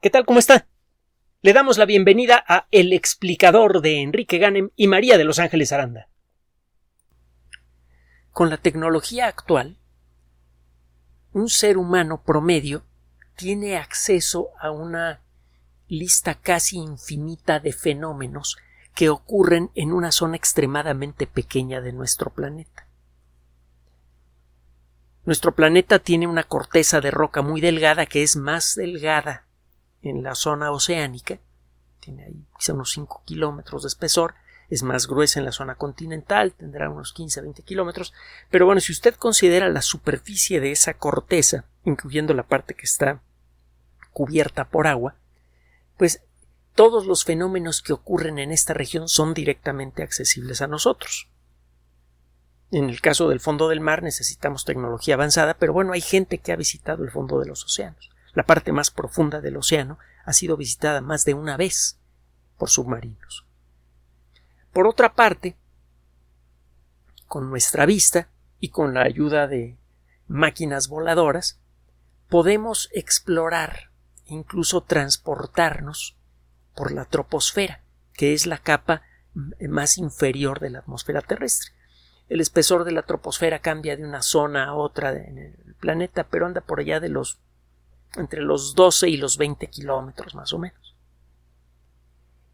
¿Qué tal? ¿Cómo está? Le damos la bienvenida a El explicador de Enrique Ganem y María de Los Ángeles Aranda. Con la tecnología actual, un ser humano promedio tiene acceso a una lista casi infinita de fenómenos que ocurren en una zona extremadamente pequeña de nuestro planeta. Nuestro planeta tiene una corteza de roca muy delgada que es más delgada en la zona oceánica, tiene ahí quizá unos 5 kilómetros de espesor, es más gruesa en la zona continental, tendrá unos 15 a 20 kilómetros, pero bueno, si usted considera la superficie de esa corteza, incluyendo la parte que está cubierta por agua, pues todos los fenómenos que ocurren en esta región son directamente accesibles a nosotros. En el caso del fondo del mar necesitamos tecnología avanzada, pero bueno, hay gente que ha visitado el fondo de los océanos. La parte más profunda del océano ha sido visitada más de una vez por submarinos. Por otra parte, con nuestra vista y con la ayuda de máquinas voladoras, podemos explorar e incluso transportarnos por la troposfera, que es la capa más inferior de la atmósfera terrestre. El espesor de la troposfera cambia de una zona a otra en el planeta, pero anda por allá de los entre los 12 y los 20 kilómetros más o menos.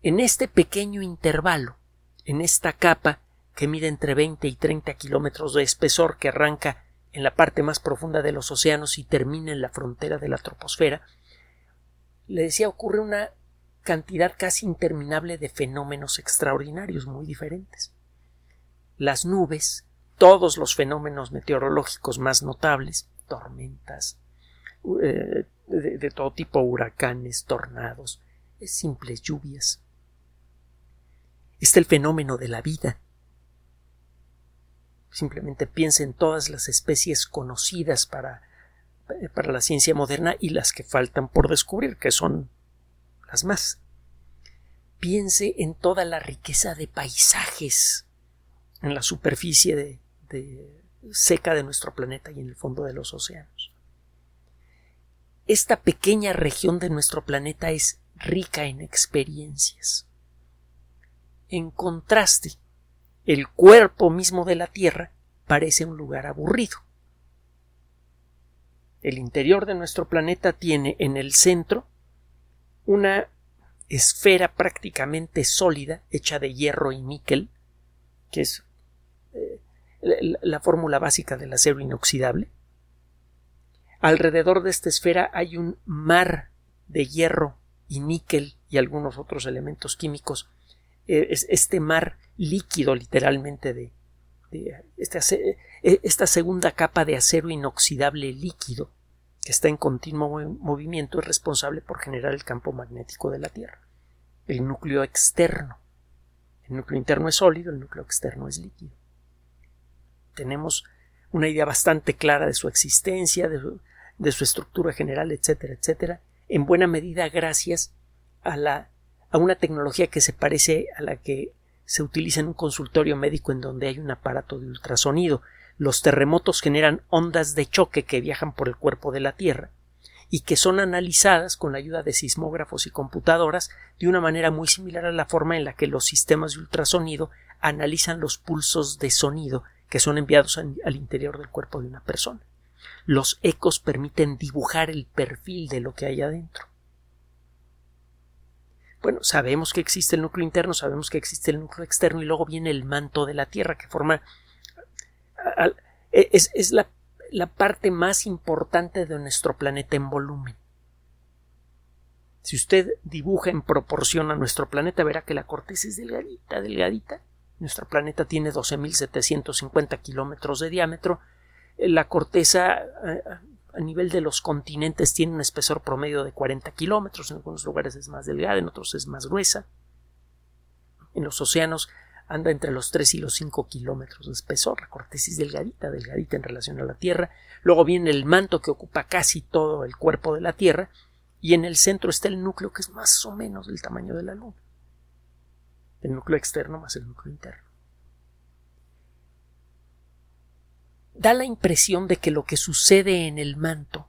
En este pequeño intervalo, en esta capa que mide entre 20 y 30 kilómetros de espesor que arranca en la parte más profunda de los océanos y termina en la frontera de la troposfera, le decía ocurre una cantidad casi interminable de fenómenos extraordinarios muy diferentes. Las nubes, todos los fenómenos meteorológicos más notables, tormentas, eh, de, todo tipo, huracanes, tornados, simples lluvias. Está el fenómeno de la vida. Simplemente piensa en todas las especies conocidas para, para la ciencia moderna y las que faltan por descubrir, que son las más. Piense en toda la riqueza de paisajes en la superficie de seca de nuestro planeta y en el fondo de los océanos esta pequeña región de nuestro planeta es rica en experiencias. En contraste, el cuerpo mismo de la Tierra parece un lugar aburrido. El interior de nuestro planeta tiene en el centro una esfera prácticamente sólida hecha de hierro y níquel, que es eh, la fórmula básica del acero inoxidable, Alrededor de esta esfera hay un mar de hierro y níquel y algunos otros elementos químicos. Eh, este mar líquido literalmente de, este eh, esta segunda capa de acero inoxidable líquido que está en continuo movimiento es responsable por generar el campo magnético de la Tierra. El núcleo externo. El núcleo interno es sólido, el núcleo externo es líquido. Tenemos una idea bastante clara de su existencia, de su, de su estructura general, etcétera, etcétera, en buena medida gracias a la a una tecnología que se parece a la que se utiliza en un consultorio médico en donde hay un aparato de ultrasonido. Los terremotos generan ondas de choque que viajan por el cuerpo de la Tierra y que son analizadas con la ayuda de sismógrafos y computadoras de una manera muy similar a la forma en la que los sistemas de ultrasonido analizan los pulsos de sonido que son enviados al interior del cuerpo de una persona los ecos permiten dibujar el perfil de lo que hay adentro. Bueno, sabemos que existe el núcleo interno, sabemos que existe el núcleo externo y luego viene el manto de la Tierra que forma es, la, la parte más importante de nuestro planeta en volumen. Si usted dibuja en proporción a nuestro planeta, verá que la corteza es delgadita, delgadita. Nuestro planeta tiene 12.750 kilómetros de diámetro la corteza eh, a nivel de los continentes tiene un espesor promedio de 40 kilómetros, en algunos lugares es más delgada, en otros es más gruesa. En los océanos anda entre los 3 y los 5 kilómetros de espesor, la corteza es delgadita, delgadita en relación a la Tierra. Luego viene el manto que ocupa casi todo el cuerpo de la Tierra y en el centro está el núcleo que es más o menos del tamaño de la Luna. El núcleo externo más el núcleo interno. Da la impresión de que lo que sucede en el manto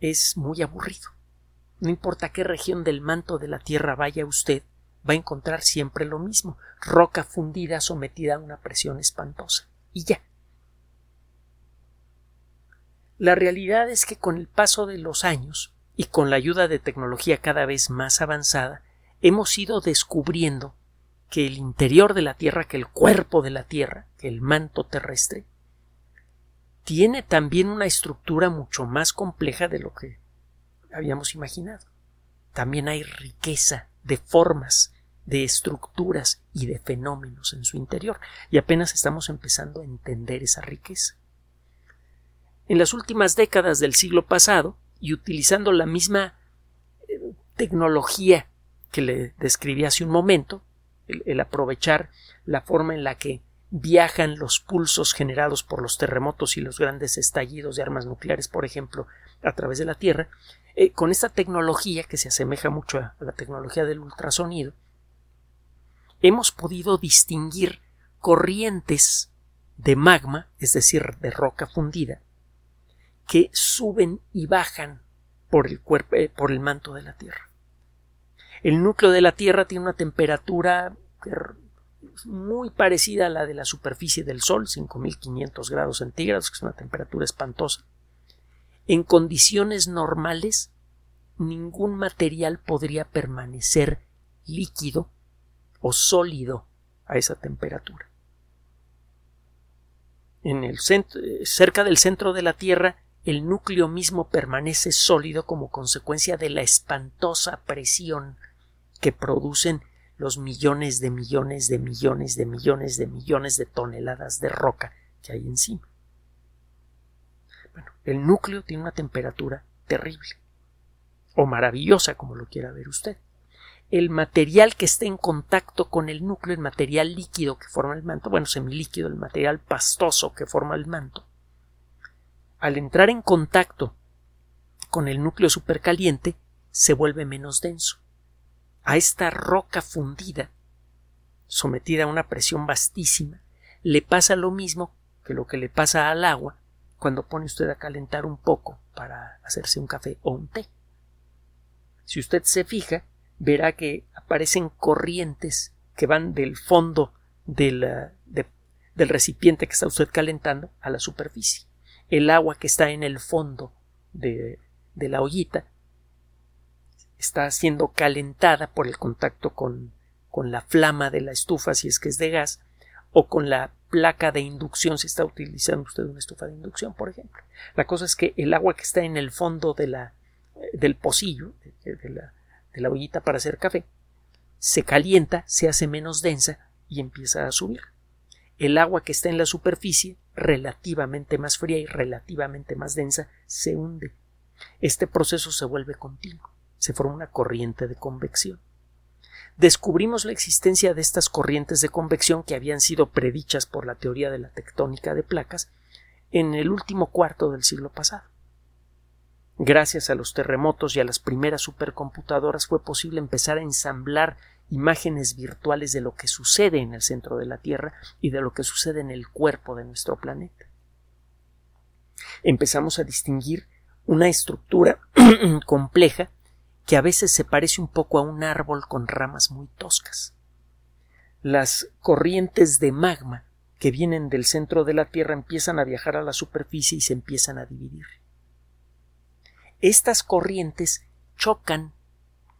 es muy aburrido, no importa qué región del manto de la Tierra vaya usted, va a encontrar siempre lo mismo, roca fundida sometida a una presión espantosa. Y ya. La realidad es que con el paso de los años y con la ayuda de tecnología cada vez más avanzada, hemos ido descubriendo que el interior de la Tierra, que el cuerpo de la Tierra, que el manto terrestre, tiene también una estructura mucho más compleja de lo que habíamos imaginado. También hay riqueza de formas, de estructuras y de fenómenos en su interior, y apenas estamos empezando a entender esa riqueza. En las últimas décadas del siglo pasado, y utilizando la misma eh, tecnología que le describí hace un momento, el, aprovechar la forma en la que viajan los pulsos generados por los terremotos y los grandes estallidos de armas nucleares, por ejemplo, a través de la Tierra, eh, con esta tecnología que se asemeja mucho a la tecnología del ultrasonido, hemos podido distinguir corrientes de magma, es decir, de roca fundida, que suben y bajan por el cuerpo, eh, por el manto de la Tierra. El núcleo de la Tierra tiene una temperatura muy parecida a la de la superficie del Sol, 5500 grados centígrados, que es una temperatura espantosa. En condiciones normales, ningún material podría permanecer líquido o sólido a esa temperatura. En el centro, cerca del centro de la Tierra, el núcleo mismo permanece sólido como consecuencia de la espantosa presión que producen los millones de millones de millones de millones de millones de toneladas de roca que hay encima. Bueno, el núcleo tiene una temperatura terrible o maravillosa como lo quiera ver usted el material que esté en contacto con el núcleo, el material líquido que forma el manto, bueno, semilíquido, el material pastoso que forma el manto, al entrar en contacto con el núcleo supercaliente, se vuelve menos denso. A esta roca fundida, sometida a una presión vastísima, le pasa lo mismo que lo que le pasa al agua cuando pone usted a calentar un poco para hacerse un café o un té. Si usted se fija, verá que aparecen corrientes que van del fondo del, del recipiente que está usted calentando a la superficie. El agua que está en el fondo de, de la ollita está siendo calentada por el contacto con, con la flama de la estufa si es que es de gas o con la placa de inducción si está utilizando usted una estufa de inducción, por ejemplo. La cosa es que el agua que está en el fondo de la, del pocillo, de la, de la ollita para hacer café, se calienta, se hace menos densa y empieza a subir. El agua que está en la superficie, relativamente más fría y relativamente más densa, se hunde. Este proceso se vuelve continuo, se forma una corriente de convección. Descubrimos la existencia de estas corrientes de convección que habían sido predichas por la teoría de la tectónica de placas en el último cuarto del siglo pasado. Gracias a los terremotos y a las primeras supercomputadoras fue posible empezar a ensamblar imágenes virtuales de lo que sucede en el centro de la Tierra y de lo que sucede en el cuerpo de nuestro planeta. Empezamos a distinguir una estructura compleja que a veces se parece un poco a un árbol con ramas muy toscas. Las corrientes de magma que vienen del centro de la Tierra empiezan a viajar a la superficie y se empiezan a dividir estas corrientes chocan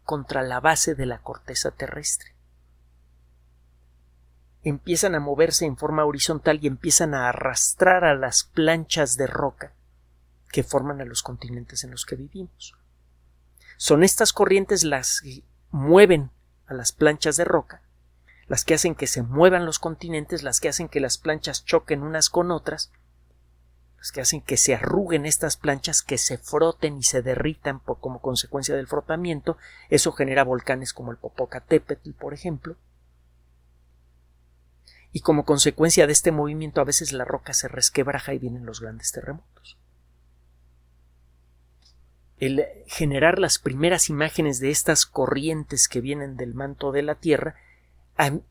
contra la base de la corteza terrestre. Empiezan a moverse en forma horizontal y empiezan a arrastrar a las planchas de roca que forman a los continentes en los que vivimos. Son estas corrientes las que mueven a las planchas de roca, las que hacen que se muevan los continentes, las que hacen que las planchas choquen unas con otras que hacen que se arruguen estas planchas, que se froten y se derritan como consecuencia del frotamiento. Eso genera volcanes como el Popocatépetl, por ejemplo. Y como consecuencia de este movimiento a veces la roca se resquebraja y vienen los grandes terremotos. El generar las primeras imágenes de estas corrientes que vienen del manto de la Tierra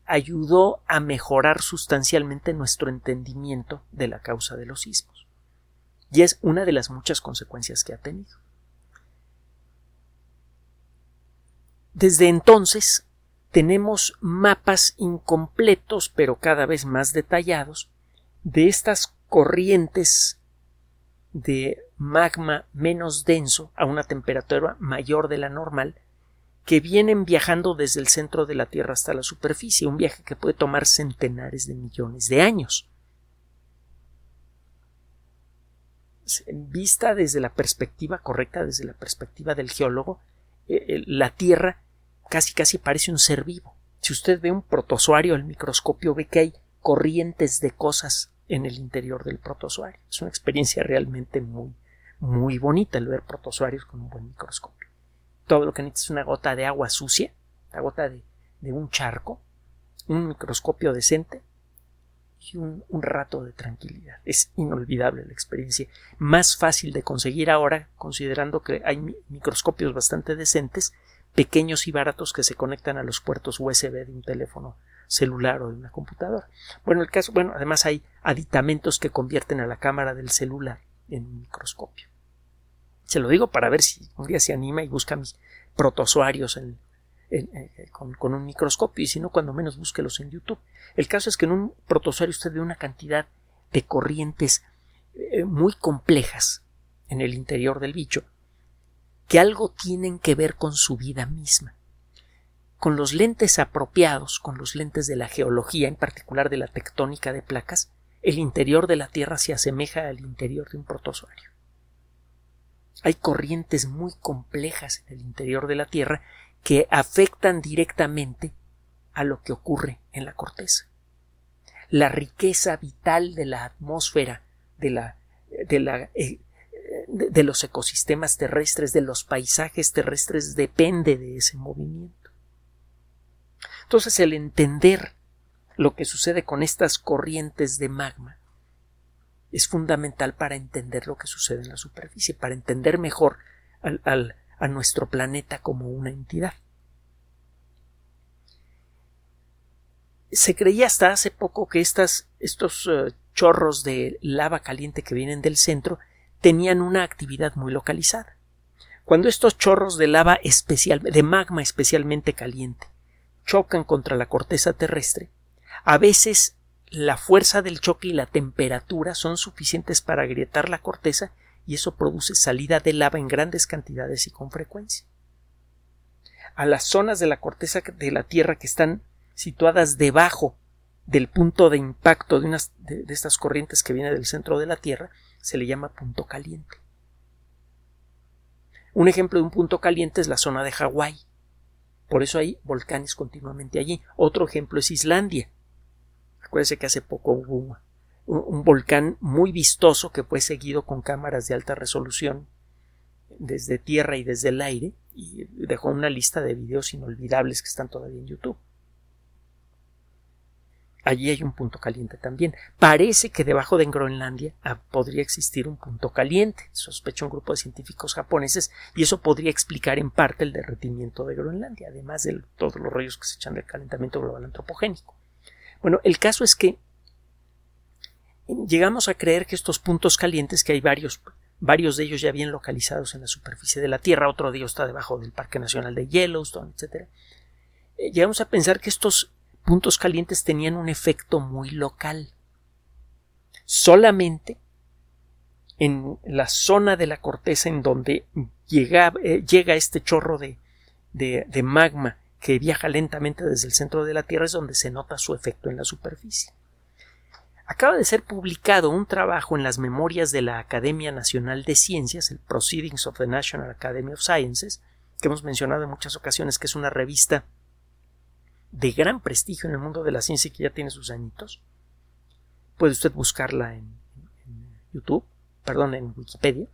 ayudó a mejorar sustancialmente nuestro entendimiento de la causa de los sismos y es una de las muchas consecuencias que ha tenido. Desde entonces tenemos mapas incompletos, pero cada vez más detallados, de estas corrientes de magma menos denso a una temperatura mayor de la normal que vienen viajando desde el centro de la Tierra hasta la superficie, un viaje que puede tomar centenares de millones de años. Vista desde la perspectiva correcta, desde la perspectiva del geólogo, eh, la Tierra casi casi parece un ser vivo. Si usted ve un protozoario al microscopio, ve que hay corrientes de cosas en el interior del protozoario. Es una experiencia realmente muy, muy bonita el ver protozoarios con un buen microscopio. Todo lo que necesita es una gota de agua sucia, la gota de, un charco, un microscopio decente y un, un, rato de tranquilidad. Es inolvidable la experiencia. Más fácil de conseguir ahora, considerando que hay microscopios bastante decentes, pequeños y baratos que se conectan a los puertos USB de un teléfono celular o de una computadora. Bueno, el caso, bueno, además hay aditamentos que convierten a la cámara del celular en un microscopio. Se lo digo para ver si un día se anima y busca mis protozoarios eh, con, un microscopio y si no, cuando menos búsquelos en YouTube. El caso es que en un protozoario usted ve una cantidad de corrientes eh, muy complejas en el interior del bicho que algo tienen que ver con su vida misma con los lentes apropiados, con los lentes de la geología, en particular de la tectónica de placas, el interior de la Tierra se asemeja al interior de un protozoario. Hay corrientes muy complejas en el interior de la Tierra que afectan directamente a lo que ocurre en la corteza. La riqueza vital de la atmósfera, de la, de la eh, de los ecosistemas terrestres, de los paisajes terrestres, depende de ese movimiento. Entonces el entender lo que sucede con estas corrientes de magma es fundamental para entender lo que sucede en la superficie, para entender mejor a nuestro planeta como una entidad. Se creía hasta hace poco que estas, estos eh, chorros de lava caliente que vienen del centro tenían una actividad muy localizada. Cuando estos chorros de lava especial, de magma especialmente caliente, chocan contra la corteza terrestre, a veces la fuerza del choque y la temperatura son suficientes para agrietar la corteza y eso produce salida de lava en grandes cantidades y con frecuencia. A las zonas de la corteza de la Tierra que están situadas debajo del punto de impacto de, unas, de, estas corrientes que viene del centro de la Tierra se le llama punto caliente. Un ejemplo de un punto caliente es la zona de Hawái. Por eso hay volcanes continuamente allí. Otro ejemplo es Islandia. Acuérdense que hace poco hubo un, volcán muy vistoso que fue seguido con cámaras de alta resolución desde tierra y desde el aire y dejó una lista de videos inolvidables que están todavía en YouTube. Allí hay un punto caliente también. Parece que debajo de Groenlandia ah, podría existir un punto caliente, sospecha un grupo de científicos japoneses, y eso podría explicar en parte el derretimiento de Groenlandia, además de todos los rollos que se echan del calentamiento global antropogénico. Bueno, el caso es que llegamos a creer que estos puntos calientes, que hay varios, varios de ellos ya bien localizados en la superficie de la Tierra, otro de ellos está debajo del Parque Nacional de Yellowstone, etc. Eh, llegamos a pensar que estos puntos calientes tenían un efecto muy local. Solamente en la zona de la corteza en donde llega, eh, llega este chorro de, de magma que viaja lentamente desde el centro de la Tierra es donde se nota su efecto en la superficie. Acaba de ser publicado un trabajo en las memorias de la Academia Nacional de Ciencias, el Proceedings of the National Academy of Sciences, que hemos mencionado en muchas ocasiones que es una revista de gran prestigio en el mundo de la ciencia y que ya tiene sus añitos. Puede usted buscarla en, YouTube, perdón, en Wikipedia,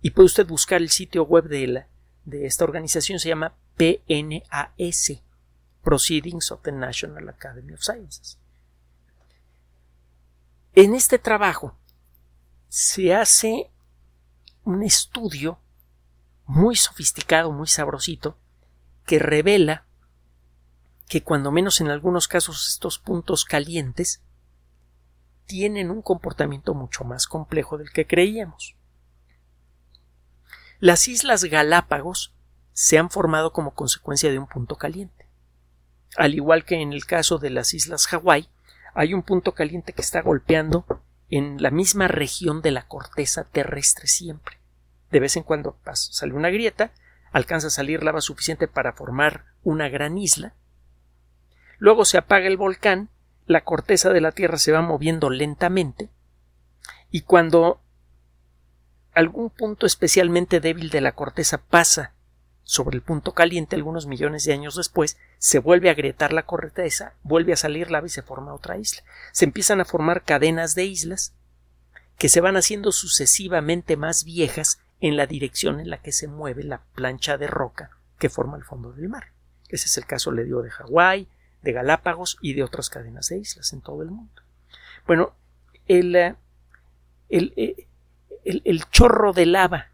y puede usted buscar el sitio web de, la, de esta organización, se llama PNAS, Proceedings of the National Academy of Sciences. En este trabajo se hace un estudio muy sofisticado, muy sabrosito, que revela que cuando menos en algunos casos estos puntos calientes tienen un comportamiento mucho más complejo del que creíamos. Las Islas Galápagos se han formado como consecuencia de un punto caliente. Al igual que en el caso de las islas Hawái, hay un punto caliente que está golpeando en la misma región de la corteza terrestre siempre. De vez en cuando sale una grieta, alcanza a salir lava suficiente para formar una gran isla. Luego se apaga el volcán, la corteza de la Tierra se va moviendo lentamente, y cuando algún punto especialmente débil de la corteza pasa sobre el punto caliente algunos millones de años después, se vuelve a agrietar la corteza, vuelve a salir lava y se forma otra isla. Se empiezan a formar cadenas de islas que se van haciendo sucesivamente más viejas en la dirección en la que se mueve la plancha de roca que forma el fondo del mar. Ese es el caso, le digo, de Hawái, de Galápagos y de otras cadenas de islas en todo el mundo. Bueno, el, eh, eh, el, el chorro de lava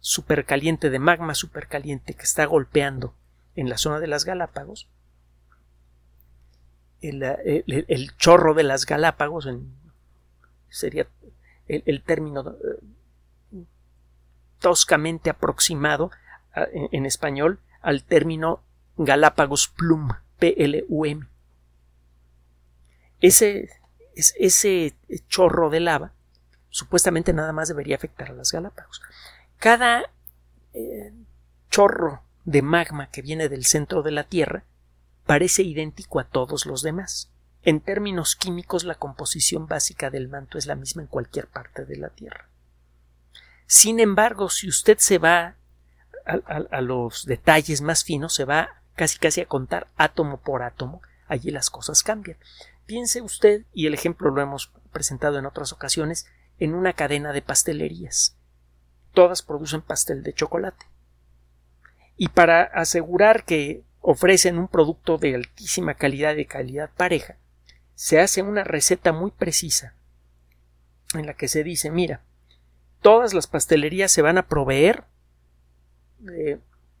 supercaliente, de magma supercaliente que está golpeando en la zona de las Galápagos, el, el, chorro de las Galápagos sería el, término eh, toscamente aproximado en, español al término Galápagos plum, P-L-U-M. Ese, ese chorro de lava supuestamente nada más debería afectar a las Galápagos. Cada eh, chorro de magma que viene del centro de la Tierra parece idéntico a todos los demás. En términos químicos, la composición básica del manto es la misma en cualquier parte de la Tierra. Sin embargo, si usted se va a, los detalles más finos, se va casi casi a contar átomo por átomo, allí las cosas cambian. Piense usted, y el ejemplo lo hemos presentado en otras ocasiones, en una cadena de pastelerías todas producen pastel de chocolate. Y para asegurar que ofrecen un producto de altísima calidad y calidad pareja, se hace una receta muy precisa en la que se dice, mira, todas las pastelerías se van a proveer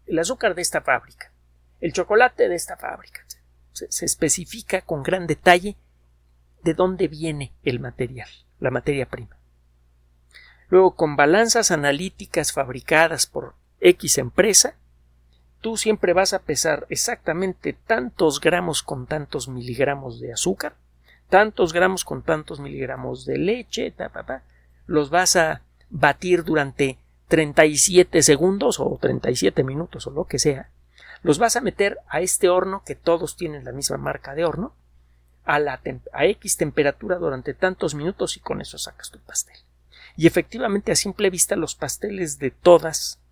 el azúcar de esta fábrica, el chocolate de esta fábrica. se especifica con gran detalle de dónde viene el material, la materia prima. Luego, con balanzas analíticas fabricadas por X empresa, tú siempre vas a pesar exactamente tantos gramos con tantos miligramos de azúcar, tantos gramos con tantos miligramos de leche, los vas a batir durante 37 segundos o 37 minutos o lo que sea, los vas a meter a este horno que todos tienen la misma marca de horno, a, la a X temperatura durante tantos minutos y con eso sacas tu pastel. Y efectivamente, a simple vista, los pasteles de todas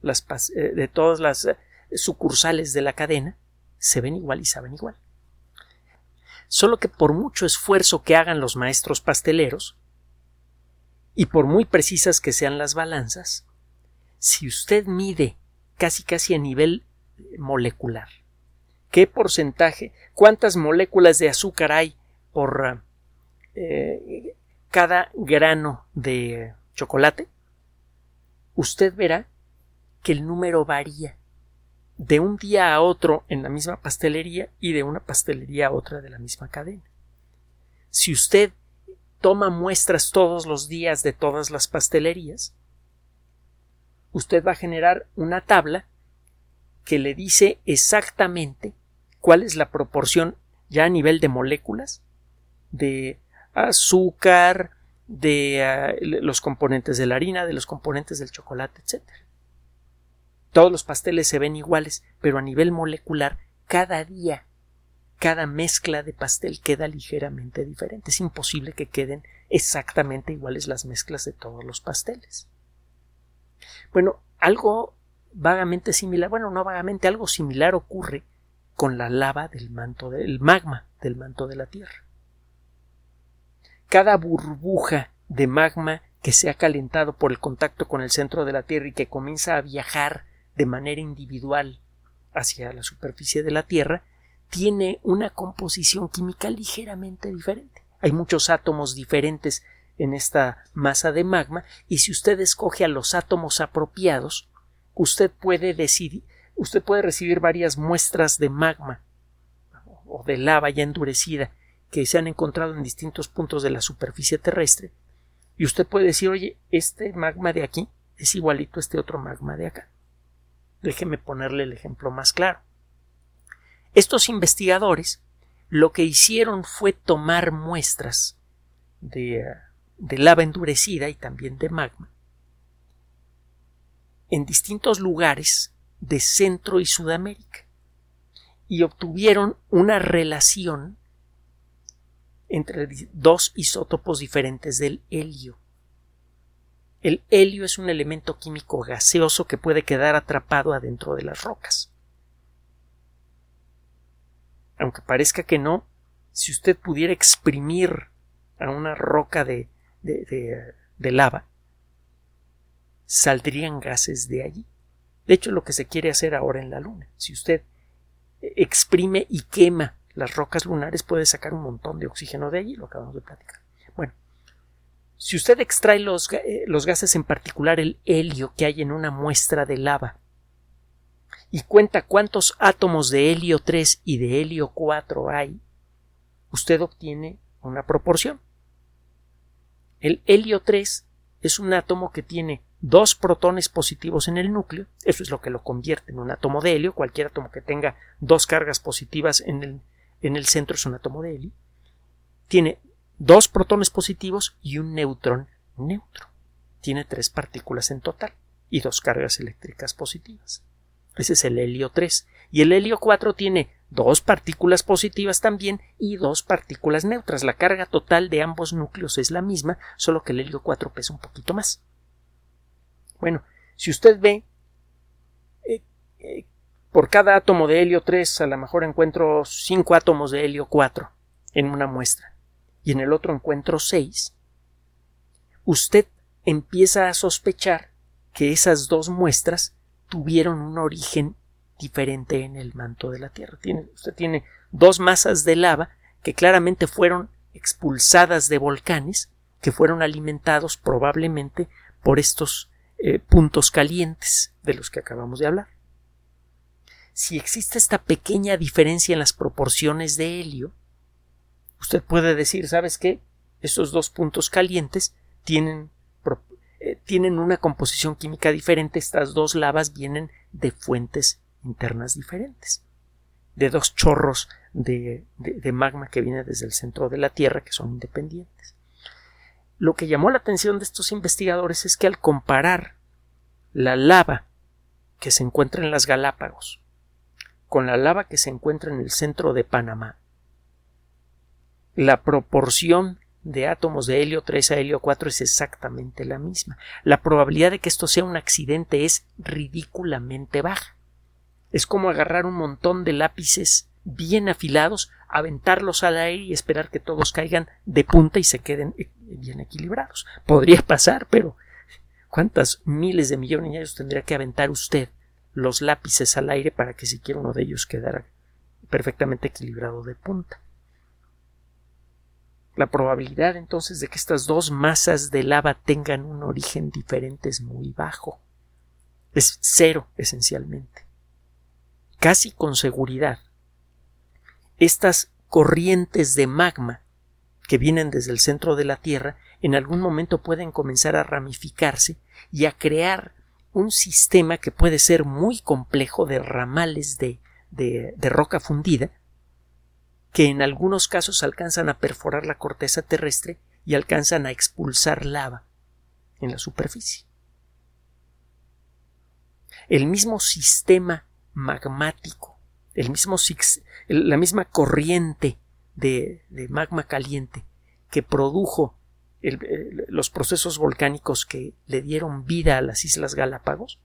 las, eh, de todas las eh, sucursales de la cadena se ven igual y saben igual. Solo que por mucho esfuerzo que hagan los maestros pasteleros, y por muy precisas que sean las balanzas, si usted mide casi casi a nivel molecular, qué porcentaje, cuántas moléculas de azúcar hay por eh, cada grano de chocolate, usted verá que el número varía de un día a otro en la misma pastelería y de una pastelería a otra de la misma cadena. Si usted toma muestras todos los días de todas las pastelerías, usted va a generar una tabla que le dice exactamente cuál es la proporción ya a nivel de moléculas de azúcar, de ah, los componentes de la harina, de los componentes del chocolate, etc. Todos los pasteles se ven iguales, pero a nivel molecular, cada día, cada mezcla de pastel queda ligeramente diferente. Es imposible que queden exactamente iguales las mezclas de todos los pasteles. Bueno, algo vagamente similar, bueno, no vagamente, algo similar ocurre con la lava del manto del magma del manto de la Tierra cada burbuja de magma que se ha calentado por el contacto con el centro de la Tierra y que comienza a viajar de manera individual hacia la superficie de la Tierra, tiene una composición química ligeramente diferente. Hay muchos átomos diferentes en esta masa de magma y si usted escoge a los átomos apropiados, usted puede decidir, usted puede recibir varias muestras de magma o de lava ya endurecida que se han encontrado en distintos puntos de la superficie terrestre y usted puede decir oye este magma de aquí es igualito a este otro magma de acá Déjeme ponerle el ejemplo más claro. Estos investigadores lo que hicieron fue tomar muestras de, de lava endurecida y también de magma en distintos lugares de Centro y Sudamérica y obtuvieron una relación entre dos isótopos diferentes del helio. El helio es un elemento químico gaseoso que puede quedar atrapado adentro de las rocas. Aunque parezca que no, si usted pudiera exprimir a una roca de, de, de lava, saldrían gases de allí. De hecho, lo que se quiere hacer ahora en la Luna. Si usted exprime y quema las rocas lunares, puede sacar un montón de oxígeno de allí, lo acabamos de platicar. Bueno, si usted extrae los, eh, los gases, en particular el helio que hay en una muestra de lava, y cuenta cuántos átomos de helio 3 y de helio 4 hay, usted obtiene una proporción. El helio 3 es un átomo que tiene dos protones positivos en el núcleo, eso es lo que lo convierte en un átomo de helio, cualquier átomo que tenga dos cargas positivas en el, en el centro es un átomo de helio, tiene dos protones positivos y un neutrón neutro. Tiene tres partículas en total y dos cargas eléctricas positivas. Ese es el helio 3. Y el helio 4 tiene dos partículas positivas también y dos partículas neutras. La carga total de ambos núcleos es la misma, solo que el helio 4 pesa un poquito más. Bueno, si usted ve eh, eh, por cada átomo de helio 3 a lo mejor encuentro 5 átomos de helio 4 en una muestra y en el otro encuentro 6, usted empieza a sospechar que esas dos muestras tuvieron un origen diferente en el manto de la Tierra. Tiene, usted tiene dos masas de lava que claramente fueron expulsadas de volcanes que fueron alimentados probablemente por estos eh, puntos calientes de los que acabamos de hablar. Si existe esta pequeña diferencia en las proporciones de helio, usted puede decir, ¿sabes qué? Estos dos puntos calientes tienen, eh, tienen una composición química diferente. Estas dos lavas vienen de fuentes internas diferentes, de dos chorros de, magma que viene desde el centro de la Tierra que son independientes. Lo que llamó la atención de estos investigadores es que al comparar la lava que se encuentra en las Galápagos con la lava que se encuentra en el centro de Panamá, la proporción de átomos de helio 3 a helio 4 es exactamente la misma. La probabilidad de que esto sea un accidente es ridículamente baja. Es como agarrar un montón de lápices bien afilados, aventarlos al aire y esperar que todos caigan de punta y se queden eh, bien equilibrados. Podría pasar, pero ¿cuántas miles de millones de años tendría que aventar usted los lápices al aire para que siquiera uno de ellos quedara perfectamente equilibrado de punta? La probabilidad entonces de que estas dos masas de lava tengan un origen diferente es muy bajo. Es cero, esencialmente. Casi con seguridad estas corrientes de magma que vienen desde el centro de la Tierra en algún momento pueden comenzar a ramificarse y a crear un sistema que puede ser muy complejo de ramales de, de, de roca fundida que en algunos casos alcanzan a perforar la corteza terrestre y alcanzan a expulsar lava en la superficie. El mismo sistema magmático el mismo la misma corriente de, magma caliente que produjo los procesos volcánicos que le dieron vida a las Islas Galápagos,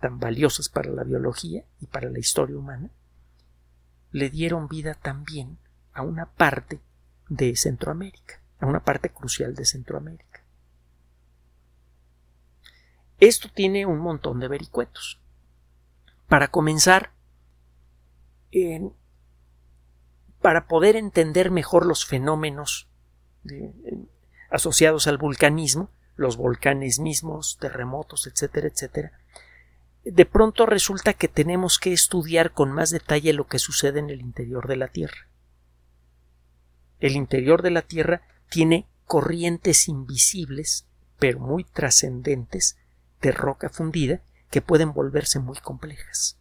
tan valiosas para la biología y para la historia humana, le dieron vida también a una parte de Centroamérica, a una parte crucial de Centroamérica. Esto tiene un montón de vericuetos. Para comenzar, para poder entender mejor los fenómenos asociados al vulcanismo, los volcanes mismos, terremotos, etcétera, etcétera, de pronto resulta que tenemos que estudiar con más detalle lo que sucede en el interior de la Tierra. El interior de la Tierra tiene corrientes invisibles, pero muy trascendentes, de roca fundida, que pueden volverse muy complejas.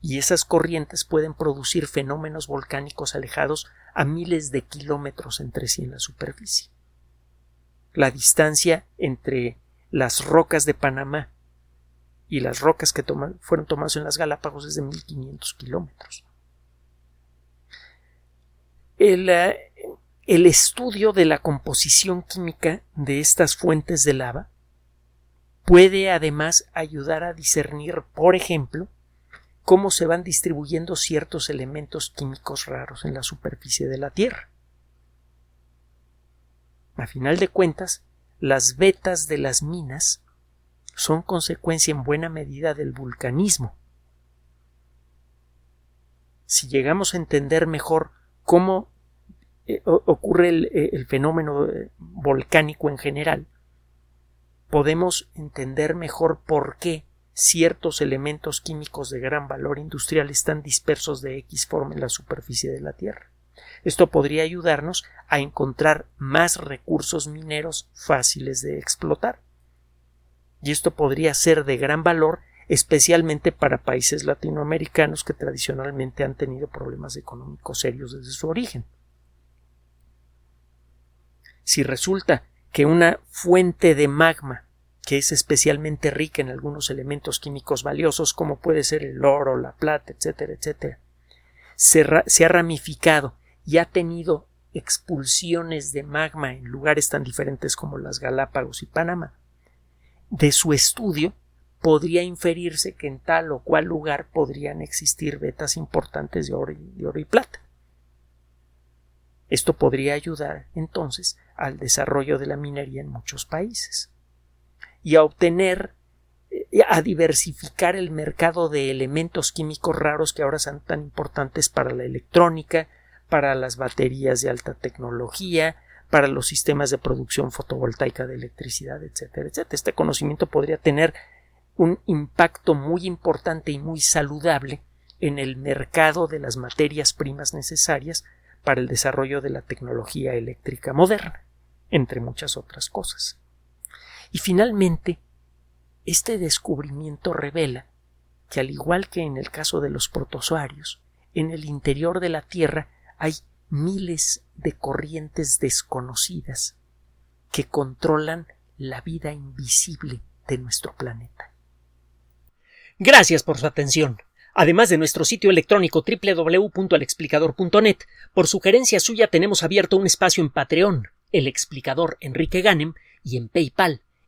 Y esas corrientes pueden producir fenómenos volcánicos alejados a miles de kilómetros entre sí en la superficie. La distancia entre las rocas de Panamá y las rocas que fueron tomadas en las Galápagos es de 1500 kilómetros. Eh, el estudio de la composición química de estas fuentes de lava puede además ayudar a discernir, por ejemplo, cómo se van distribuyendo ciertos elementos químicos raros en la superficie de la Tierra. A final de cuentas, las vetas de las minas son consecuencia en buena medida del vulcanismo. Si llegamos a entender mejor cómo eh, ocurre el, eh, fenómeno eh, volcánico en general, podemos entender mejor por qué ciertos elementos químicos de gran valor industrial están dispersos de X forma en la superficie de la Tierra. Esto podría ayudarnos a encontrar más recursos mineros fáciles de explotar. Y esto podría ser de gran valor especialmente para países latinoamericanos que tradicionalmente han tenido problemas económicos serios desde su origen. Si resulta que una fuente de magma que es especialmente rica en algunos elementos químicos valiosos como puede ser el oro, la plata, etcétera, etcétera, se, ha ramificado y ha tenido expulsiones de magma en lugares tan diferentes como las Galápagos y Panamá. De su estudio podría inferirse que en tal o cual lugar podrían existir vetas importantes de oro y plata. Esto podría ayudar entonces al desarrollo de la minería en muchos países y a obtener eh, a diversificar el mercado de elementos químicos raros que ahora son tan importantes para la electrónica, para las baterías de alta tecnología, para los sistemas de producción fotovoltaica de electricidad, etcétera, etcétera. Este conocimiento podría tener un impacto muy importante y muy saludable en el mercado de las materias primas necesarias para el desarrollo de la tecnología eléctrica moderna, entre muchas otras cosas. Y finalmente, este descubrimiento revela que al igual que en el caso de los protozoarios, en el interior de la Tierra hay miles de corrientes desconocidas que controlan la vida invisible de nuestro planeta. Gracias por su atención. Además de nuestro sitio electrónico www.alexplicador.net, por sugerencia suya tenemos abierto un espacio en Patreon, el explicador Enrique Ganem, y en PayPal,